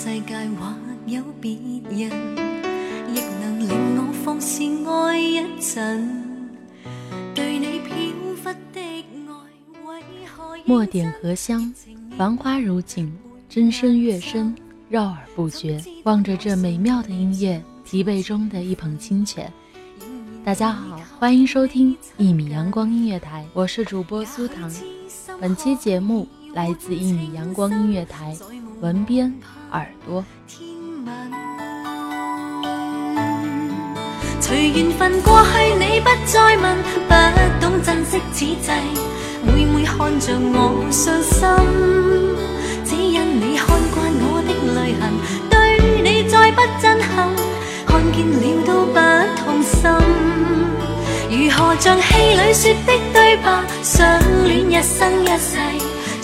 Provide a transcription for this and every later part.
世界还有别人亦能令我放肆爱一阵对你飘忽的爱为何莫点荷香繁花如锦真声月深绕耳不绝望着这美妙的音乐疲惫中的一捧清泉大家好欢迎收听一米阳光音乐台我是主播苏糖本期节目来自一米阳光音乐台文编耳朵。随缘分过去，你不再问，不懂珍惜此际，每每看着我伤心，只因你看惯我的泪痕，对你再不震撼，看见了都不痛心。如何像戏里说的对白，相恋一生一世。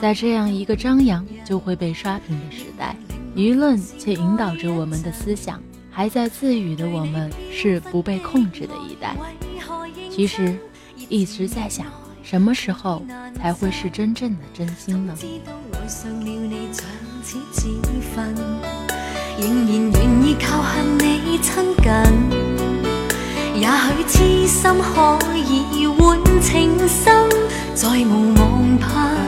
在这样一个张扬就会被刷屏的时代，舆论却引导着我们的思想，还在自语的我们是不被控制的一代。其实一直在想，什么时候才会是真正的真心呢？仍然愿意靠近你亲也许痴心可以换情深，无望盼。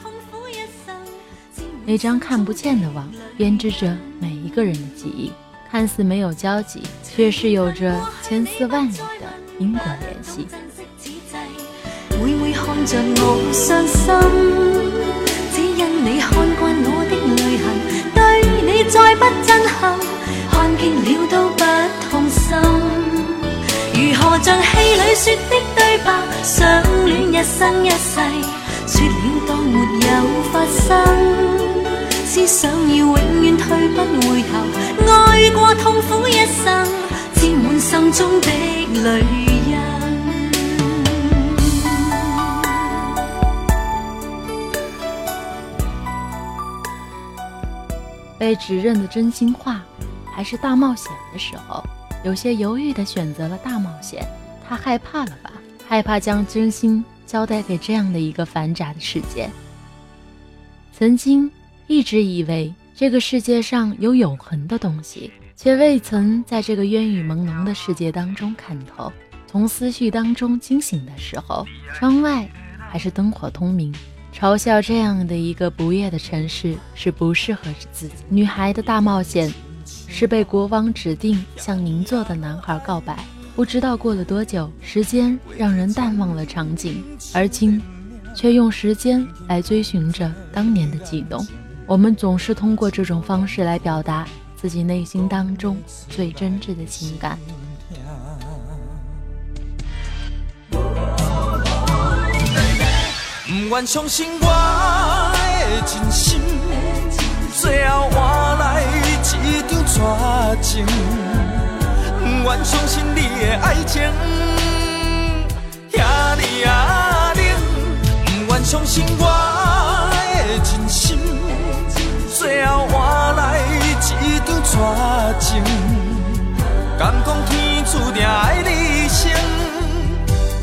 那张看不见的网编织着每一个人的记忆看似没有交集却是有着千丝万缕的因果联系每每看着我伤心只因你看惯我的泪痕对你再不震撼看见了都不痛心如何像戏里说的对白相恋一生一世说了当没有发生只想要永远退不回头爱过痛苦一生亲吻心中的泪人被指认的真心话还是大冒险的时候有些犹豫的选择了大冒险他害怕了吧害怕将真心交代给这样的一个繁杂的世界曾经一直以为这个世界上有永恒的东西，却未曾在这个烟雨朦胧的世界当中看透。从思绪当中惊醒的时候，窗外还是灯火通明。嘲笑这样的一个不夜的城市是不适合自己。女孩的大冒险，是被国王指定向邻座的男孩告白。不知道过了多久，时间让人淡忘了场景，而今，却用时间来追寻着当年的悸动。我们总是通过这种方式来表达自己内心当中最真挚的情感。不愿相信我的真心，最后换来一场绝情。不愿相信你的爱情，遐尔冷。不愿相信我的真心。最后换来一张绝情，敢讲天注定爱你一生，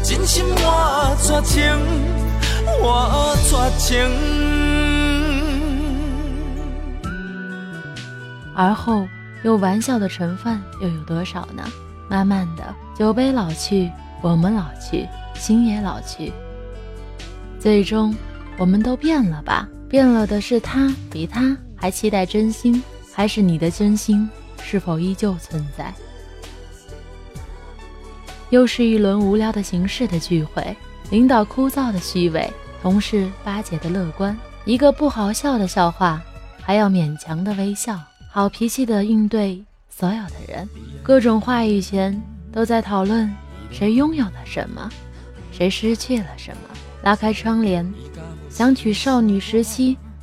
真心换绝情，换绝情。而后又玩笑的成分又有多少呢？慢慢的，酒杯老去，我们老去，心也老去，最终我们都变了吧。变了的是他，比他还期待真心，还是你的真心是否依旧存在？又是一轮无聊的形式的聚会，领导枯燥的虚伪，同事巴结的乐观，一个不好笑的笑话，还要勉强的微笑，好脾气的应对所有的人，各种话语前都在讨论谁拥有了什么，谁失去了什么。拉开窗帘，想起少女时期。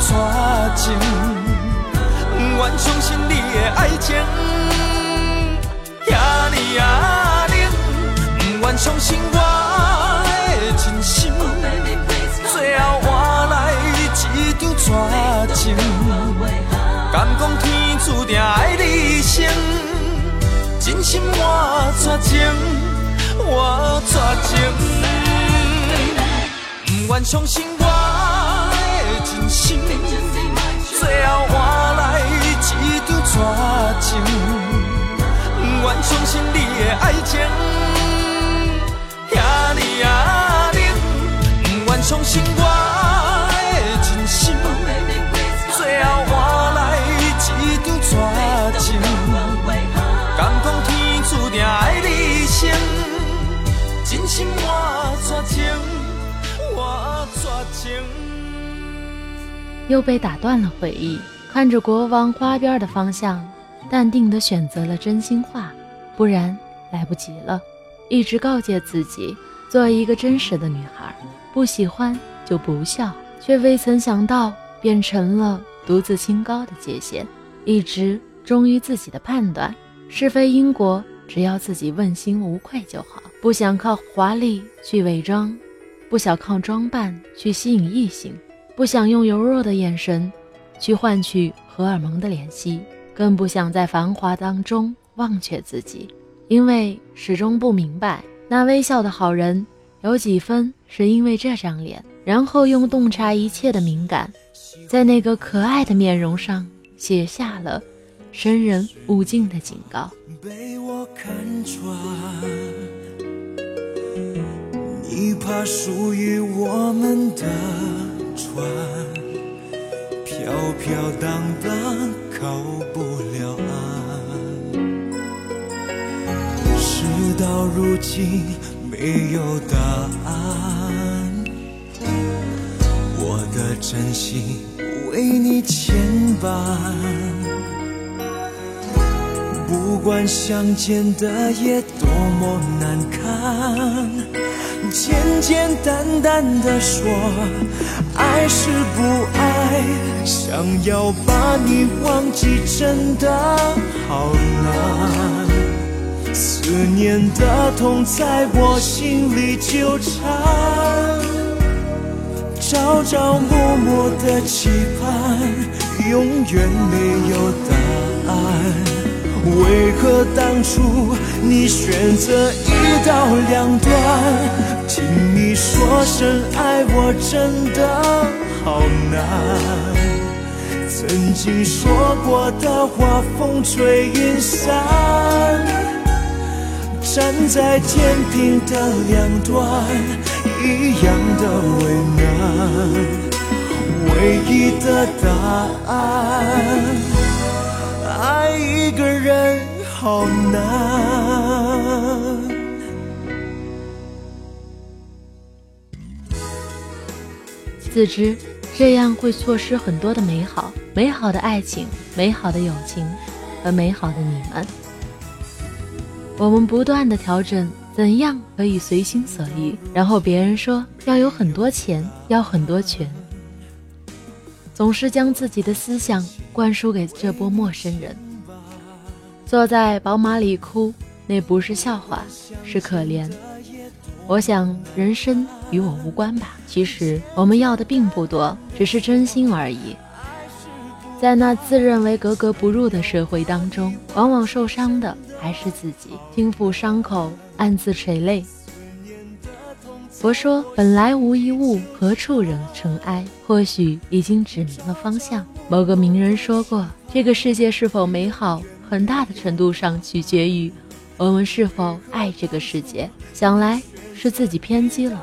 绝情，不愿相信你的爱情，遐尼啊冷，不愿相信我的真心，最后换来一张绝情。敢讲天注定爱一生，真心换绝情，绝情，不愿相信。心，最后换来一场绝情。不愿相信你的爱情，遐尔啊冷，不愿相信我。又被打断了回忆，看着国王花边的方向，淡定地选择了真心话，不然来不及了。一直告诫自己做一个真实的女孩，不喜欢就不笑，却未曾想到变成了独自清高的界限。一直忠于自己的判断，是非因果，只要自己问心无愧就好。不想靠华丽去伪装，不想靠装扮去吸引异性。不想用柔弱的眼神去换取荷尔蒙的怜惜，更不想在繁华当中忘却自己，因为始终不明白那微笑的好人有几分是因为这张脸。然后用洞察一切的敏感，在那个可爱的面容上写下了“生人勿近”的警告。被我看穿，你怕属于我们的。船飘飘荡荡，靠不了岸。事到如今，没有答案。我的真心为你牵绊，不管相见的夜多么难堪。简简单单的说，爱是不爱，想要把你忘记真的好难，思念的痛在我心里纠缠，朝朝暮暮的期盼永远没有答案，为何当初你选择一刀两断？请你说声爱，我真的好难。曾经说过的话，风吹云散。站在天平的两端，一样的为难。唯一的答案，爱一个人好难。自知这样会错失很多的美好，美好的爱情，美好的友情，和美好的你们。我们不断的调整，怎样可以随心所欲？然后别人说要有很多钱，要很多权。总是将自己的思想灌输给这波陌生人。坐在宝马里哭，那不是笑话，是可怜。我想人生。与我无关吧。其实我们要的并不多，只是真心而已。在那自认为格格不入的社会当中，往往受伤的还是自己，轻抚伤口，暗自垂泪。佛说：“本来无一物，何处惹尘埃？”或许已经指明了方向。某个名人说过：“这个世界是否美好，很大的程度上取决于我们是否爱这个世界。”想来是自己偏激了。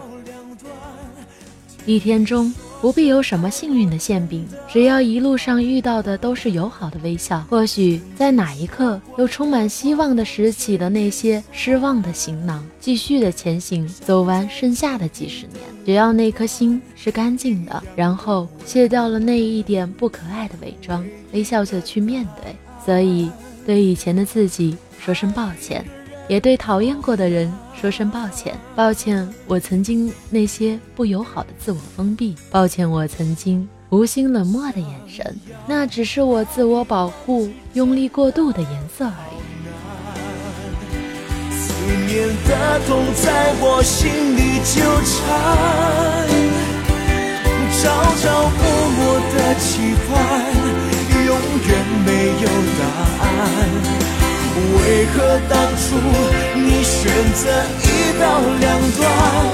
一天中不必有什么幸运的馅饼，只要一路上遇到的都是友好的微笑。或许在哪一刻又充满希望的拾起了那些失望的行囊，继续的前行，走完剩下的几十年。只要那颗心是干净的，然后卸掉了那一点不可爱的伪装，微笑着去面对。所以，对以前的自己说声抱歉。也对讨厌过的人说声抱歉，抱歉我曾经那些不友好的自我封闭，抱歉我曾经无心冷漠的眼神，那只是我自我保护用力过度的颜色而已。为何当初你选择一刀两断？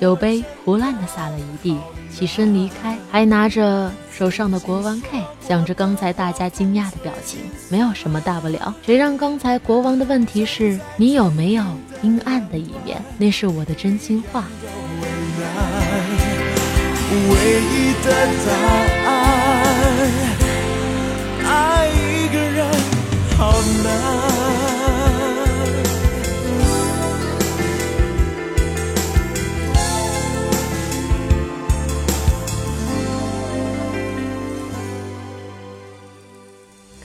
酒杯胡乱的洒了一地，起身离开，还拿着手上的国王 K，想着刚才大家惊讶的表情，没有什么大不了。谁让刚才国王的问题是你有没有阴暗的一面？那是我的真心话。唯一一的答案，爱个人。